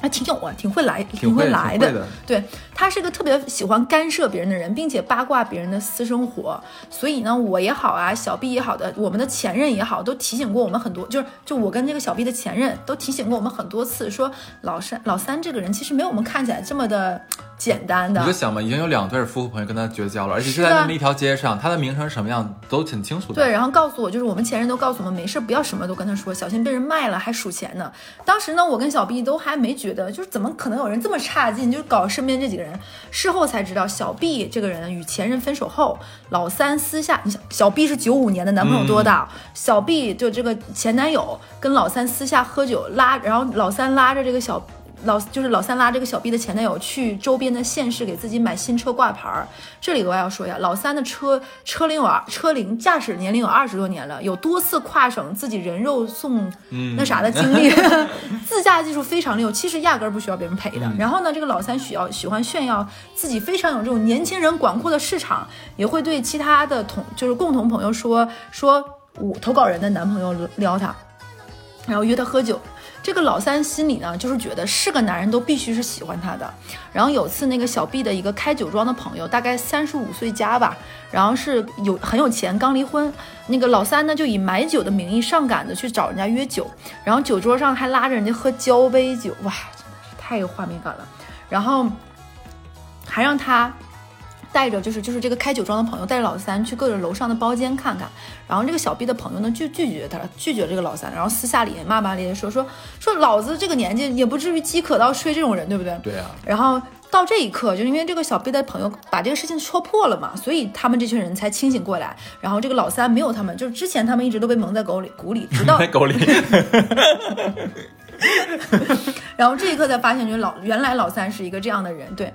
还挺有啊，挺会来，挺会来的。对他是个特别喜欢干涉别人的人，并且八卦别人的私生活。所以呢，我也好啊，小 B 也好的，我们的前任也好，都提醒过我们很多。就是就我跟那个小 B 的前任都提醒过我们很多次，说老三老三这个人其实没有我们看起来这么的。简单的，你就想嘛，已经有两对夫妇朋友跟他绝交了，而且是在那么一条街上，他的名声什么样都挺清楚的。对，然后告诉我，就是我们前任都告诉我们，没事不要什么都跟他说，小心被人卖了还数钱呢。当时呢，我跟小 B 都还没觉得，就是怎么可能有人这么差劲，就是搞身边这几个人。事后才知道，小 B 这个人与前任分手后，老三私下，你想小 B 是九五年的男朋友多大？小 B 就这个前男友跟老三私下喝酒拉，然后老三拉着这个小。老就是老三拉这个小 B 的前男友去周边的县市给自己买新车挂牌儿。这里额外要说一下，老三的车车龄有二车龄驾驶年龄有二十多年了，有多次跨省自己人肉送那啥的经历，自驾技术非常溜，其实压根儿不需要别人陪的。然后呢，这个老三需要喜欢炫耀自己非常有这种年轻人广阔的市场，也会对其他的同就是共同朋友说说我投稿人的男朋友撩他，然后约他喝酒。这个老三心里呢，就是觉得是个男人都必须是喜欢他的。然后有次那个小 B 的一个开酒庄的朋友，大概三十五岁加吧，然后是有很有钱，刚离婚。那个老三呢，就以买酒的名义上赶着去找人家约酒，然后酒桌上还拉着人家喝交杯酒，哇，真的是太有画面感了。然后还让他。带着就是就是这个开酒庄的朋友带着老三去各个楼上的包间看看，然后这个小 B 的朋友呢拒拒绝他，拒绝这个老三，然后私下里骂骂咧咧说说说老子这个年纪也不至于饥渴到睡这种人，对不对？对啊。然后到这一刻，就因为这个小 B 的朋友把这个事情戳破了嘛，所以他们这群人才清醒过来。然后这个老三没有他们，就是之前他们一直都被蒙在鼓里，鼓里，直到在狗里。然后这一刻才发现，就老原来老三是一个这样的人，对。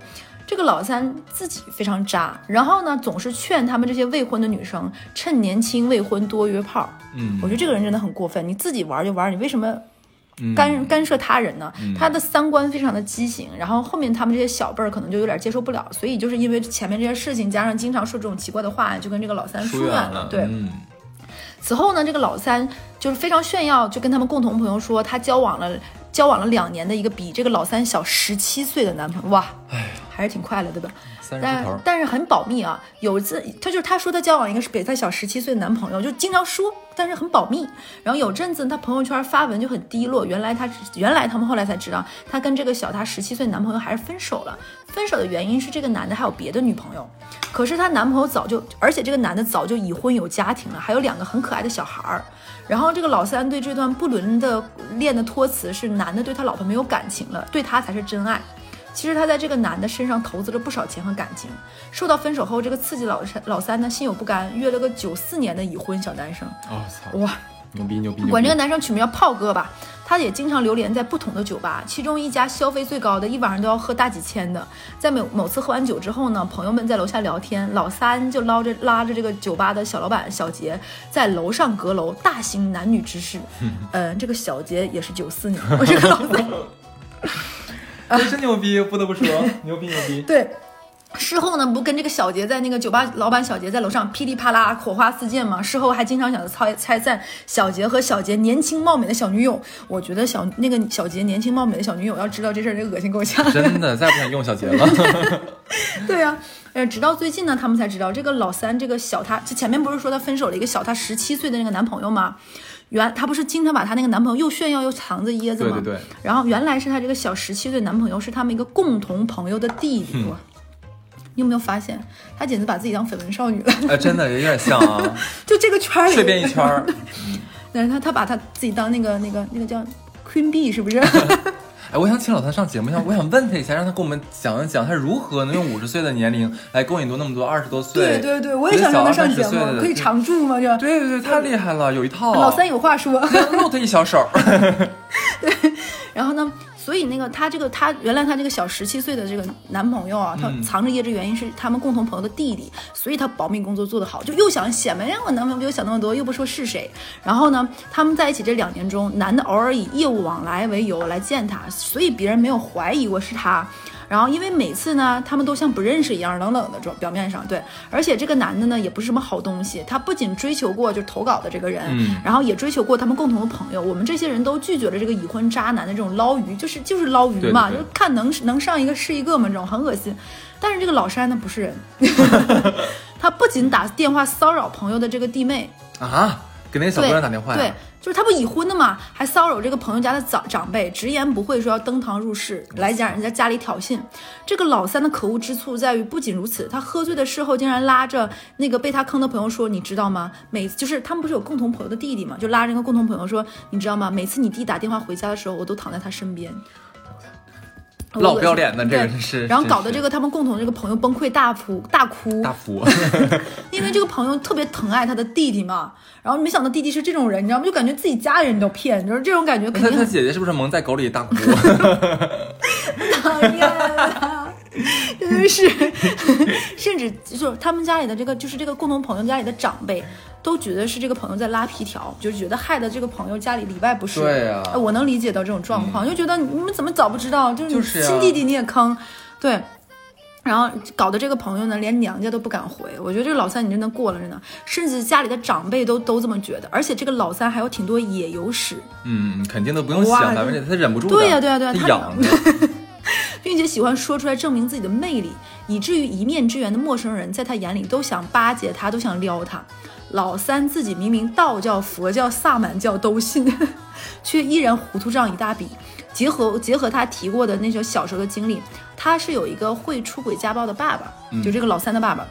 这个老三自己非常渣，然后呢，总是劝他们这些未婚的女生趁年轻未婚多约炮。嗯，我觉得这个人真的很过分。你自己玩就玩，你为什么干干涉他人呢？他的三观非常的畸形，然后后面他们这些小辈儿可能就有点接受不了，所以就是因为前面这些事情，加上经常说这种奇怪的话，就跟这个老三疏远了。对，此后呢，这个老三就是非常炫耀，就跟他们共同朋友说，他交往了。交往了两年的一个比这个老三小十七岁的男朋友，哇，还是挺快乐，对吧？但但是很保密啊。有一次，他就是他说他交往一个是比他小十七岁的男朋友，就经常说，但是很保密。然后有阵子他朋友圈发文就很低落，原来他原来他们后来才知道，他跟这个小他十七岁男朋友还是分手了。分手的原因是这个男的还有别的女朋友，可是她男朋友早就，而且这个男的早就已婚有家庭了，还有两个很可爱的小孩儿。然后这个老三对这段不伦的恋的托词是男的对他老婆没有感情了，对他才是真爱。其实他在这个男的身上投资了不少钱和感情。受到分手后，这个刺激老三老三呢心有不甘，约了个九四年的已婚小男生。我操！哇，牛逼牛逼！管这个男生取名叫炮哥吧。他也经常流连在不同的酒吧，其中一家消费最高的，一晚上都要喝大几千的。在某某次喝完酒之后呢，朋友们在楼下聊天，老三就捞着拉着这个酒吧的小老板小杰在楼上阁楼大型男女之事。嗯，这个小杰也是九四年，我这个老三。真牛逼，不得不说，牛逼牛逼。对。事后呢，不跟这个小杰在那个酒吧老板小杰在楼上噼里啪啦火花四溅吗？事后还经常想着猜猜赞小杰和小杰年轻貌美的小女友。我觉得小那个小杰年轻貌美的小女友要知道这事儿，这恶心够呛。真的，再不想用小杰了。对呀，呃，直到最近呢，他们才知道这个老三这个小他，就前面不是说他分手了一个小他十七岁的那个男朋友吗？原她不是经常把她那个男朋友又炫耀又藏着掖着吗？对对对。然后原来是她这个小十七岁男朋友是他们一个共同朋友的弟弟。你有没有发现，她简直把自己当绯闻少女了？哎，真的有点像啊！就这个圈里，随便一圈儿。但是她她把她自己当那个那个那个叫 Queen Bee 是不是？哎，我想请老三上节目，想我想问他一下，让他跟我们讲一讲，他如何能用五十岁的年龄来勾引多那么多二十多岁？对对对，我也想让他上节目，可以常驻吗？这对对对，太厉害了，有一套。老三有话说，露他一小手。对，然后呢？所以那个她这个她原来她这个小十七岁的这个男朋友啊，他藏着掖着，原因是他们共同朋友的弟弟，所以他保密工作做得好，就又想显摆，让，我男朋友没有想那么多，又不说是谁。然后呢，他们在一起这两年中，男的偶尔以业务往来为由来见她，所以别人没有怀疑过是他。然后，因为每次呢，他们都像不认识一样，冷冷的装。表面上对，而且这个男的呢，也不是什么好东西。他不仅追求过就投稿的这个人，然后也追求过他们共同的朋友。我们这些人都拒绝了这个已婚渣男的这种捞鱼，就是就是捞鱼嘛，就看能能上一个是一个嘛，这种很恶心。但是这个老山呢，不是人，他不仅打电话骚扰朋友的这个弟妹啊，给那小姑娘打电话对。就是他不已婚的嘛，还骚扰这个朋友家的长长辈，直言不讳说要登堂入室来讲人家家里挑衅。这个老三的可恶之处在于，不仅如此，他喝醉的事后竟然拉着那个被他坑的朋友说：“你知道吗？每就是他们不是有共同朋友的弟弟嘛，就拉着那个共同朋友说：你知道吗？每次你弟打电话回家的时候，我都躺在他身边。”老不要脸的这个是，然后搞得这个他们共同这个朋友崩溃大哭大哭大哭，因为这个朋友特别疼爱他的弟弟嘛，然后没想到弟弟是这种人，你知道吗？就感觉自己家人都骗，就是这种感觉。肯定他姐姐是不是蒙在狗里大哭？讨厌，真是，甚至就是他们家里的这个，就是这个共同朋友家里的长辈。都觉得是这个朋友在拉皮条，就觉得害得这个朋友家里里外不是。对呀，我能理解到这种状况，就觉得你们怎么早不知道，就是亲弟弟你也坑，对，然后搞得这个朋友呢，连娘家都不敢回。我觉得这个老三你真的过了，真的，甚至家里的长辈都都这么觉得。而且这个老三还有挺多野游史，嗯，肯定都不用想，百分之他忍不住。对呀，对呀，对呀，他痒，并且喜欢说出来证明自己的魅力，以至于一面之缘的陌生人在他眼里都想巴结他，都想撩他。老三自己明明道教、佛教、萨满教都信，却依然糊涂账一大笔。结合结合他提过的那些小时候的经历，他是有一个会出轨家暴的爸爸，就这个老三的爸爸。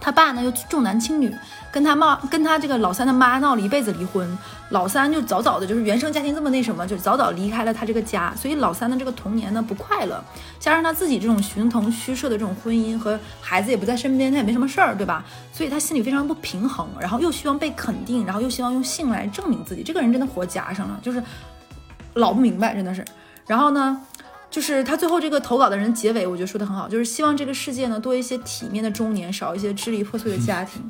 他爸呢又重男轻女，跟他妈跟他这个老三的妈闹了一辈子离婚。老三就早早的就是原生家庭这么那什么，就早早离开了他这个家，所以老三的这个童年呢不快乐，加上他自己这种形同虚设的这种婚姻和孩子也不在身边，他也没什么事儿，对吧？所以他心里非常不平衡，然后又希望被肯定，然后又希望用性来证明自己。这个人真的活夹上了，就是老不明白，真的是。然后呢？就是他最后这个投稿的人结尾，我觉得说的很好，就是希望这个世界呢多一些体面的中年，少一些支离破碎的家庭。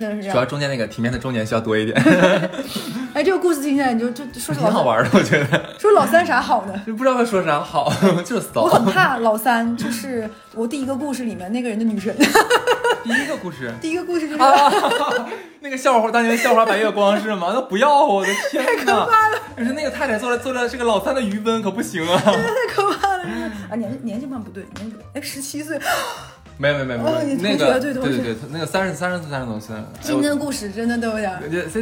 真的是这样。主要中间那个体面的中年需要多一点。哎，这个故事听起来你就就说挺好玩的，我觉得。说老三啥好呢？就不知道他说啥好，就是骚。我很怕老三，就是我第一个故事里面那个人的女神。第一个故事。第一个故事就是。那个笑话，当年笑话白月光是吗？那不要，我的天哪！太可怕了！可是那个太太做了做了这个老三的余温可不行啊！真的太可怕了！啊，年年纪嘛不对，年纪哎十七岁。没有没有没有没有，那个对对对，那个三十三十岁三十多岁。今天的故事真的都有点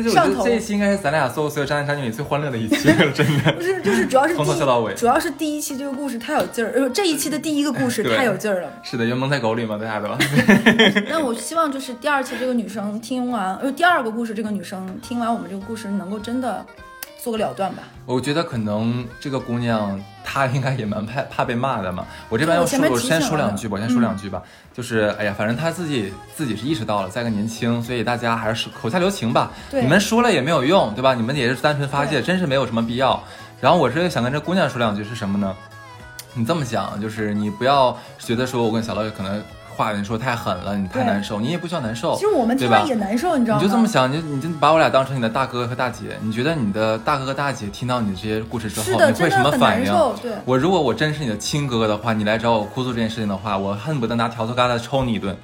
上头。这一期应该是咱俩所有所有渣男渣女里最欢乐的一期了，真的。不是，就是主要是从头笑到尾。主要是第一期这个故事太有劲儿，呃，这一期的第一个故事 太有劲儿了。是的，就蒙在狗里嘛，大家都。那我希望就是第二期这个女生听完，呃，第二个故事这个女生听完我们这个故事，能够真的。做个了断吧。我觉得可能这个姑娘她应该也蛮怕怕被骂的嘛。我这边要说，我先说两句吧，我先说两句吧。就是哎呀，反正她自己自己是意识到了，在个年轻，所以大家还是口下留情吧。你们说了也没有用，对吧？你们也是单纯发泄，真是没有什么必要。然后我是想跟这姑娘说两句，是什么呢？你这么想，就是你不要觉得说我跟小乐可能。话你说太狠了，你太难受，你也不需要难受。其实我们听对吧完也难受，你知道吗？你就这么想，你就你就把我俩当成你的大哥哥和大姐，你觉得你的大哥哥大姐听到你的这些故事之后，你会什么反应？对，我如果我真是你的亲哥哥的话，你来找我哭诉这件事情的话，我恨不得拿笤帚疙瘩抽你一顿。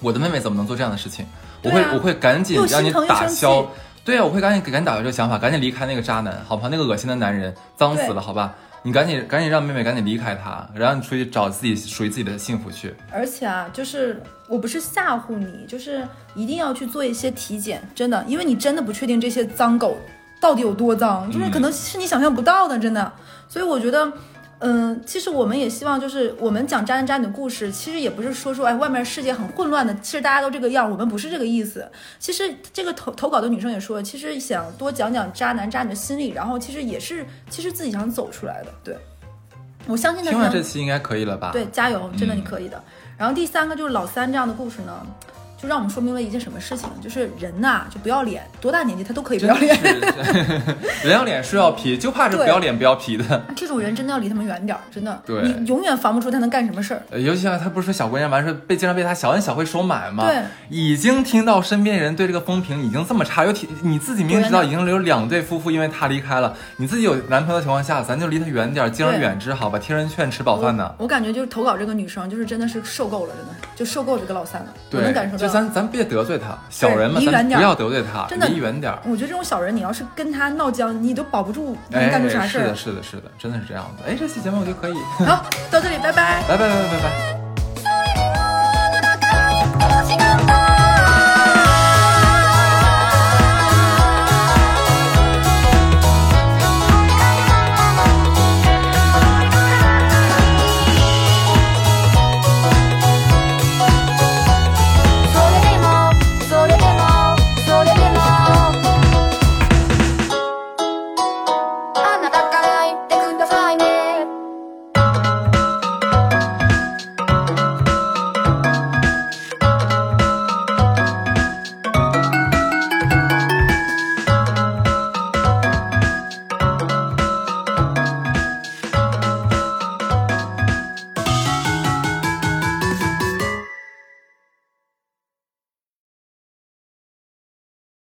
我的妹妹怎么能做这样的事情？我会、啊我会赶紧让你打消。对啊，我会赶紧赶紧打消这个想法，赶紧离开那个渣男，好不好？那个恶心的男人，脏死了，好吧？你赶紧赶紧让妹妹赶紧离开他，然后你出去找自己属于自己的幸福去。而且啊，就是我不是吓唬你，就是一定要去做一些体检，真的，因为你真的不确定这些脏狗到底有多脏，就是可能是你想象不到的，真的。所以我觉得。嗯，其实我们也希望，就是我们讲渣男渣女的故事，其实也不是说说哎，外面世界很混乱的，其实大家都这个样，我们不是这个意思。其实这个投投稿的女生也说，其实想多讲讲渣男渣女的心理，然后其实也是，其实自己想走出来的。对，我相信她听完这期应该可以了吧？对，加油，真的嗯你可以的。然后第三个就是老三这样的故事呢，就让我们说明了一件什么事情？就是人呐、就不要脸，多大年纪他都可以不要脸。人要脸树要皮，就怕这不要脸不要皮的。这种人真的要离他们远点儿，真的，对你永远防不住他能干什么事儿。呃尤其像他不是说小姑娘完事被经常被他小恩小惠收买吗？对，已经听到身边人对这个风评已经这么差，尤其你自己明知道已经有两对夫妇因为他离开了，你自己有男朋友的情况下，咱就离他远点儿，敬而远之，好吧？听人劝，吃饱饭呢。我我感觉就是投稿这个女生，就是真的是受够了，真的就受够这个老三了。我能感受，就到。咱咱别得罪他，小人嘛，离远点儿咱不要得罪他，真的离远点儿。我觉得这种小人，你要是跟他闹僵，你都保不住能哎，干出啥事儿是的，。是的，是的，真的是这样的。哎，这期节目我就可以，好，到这里，拜拜。拜拜拜拜拜拜。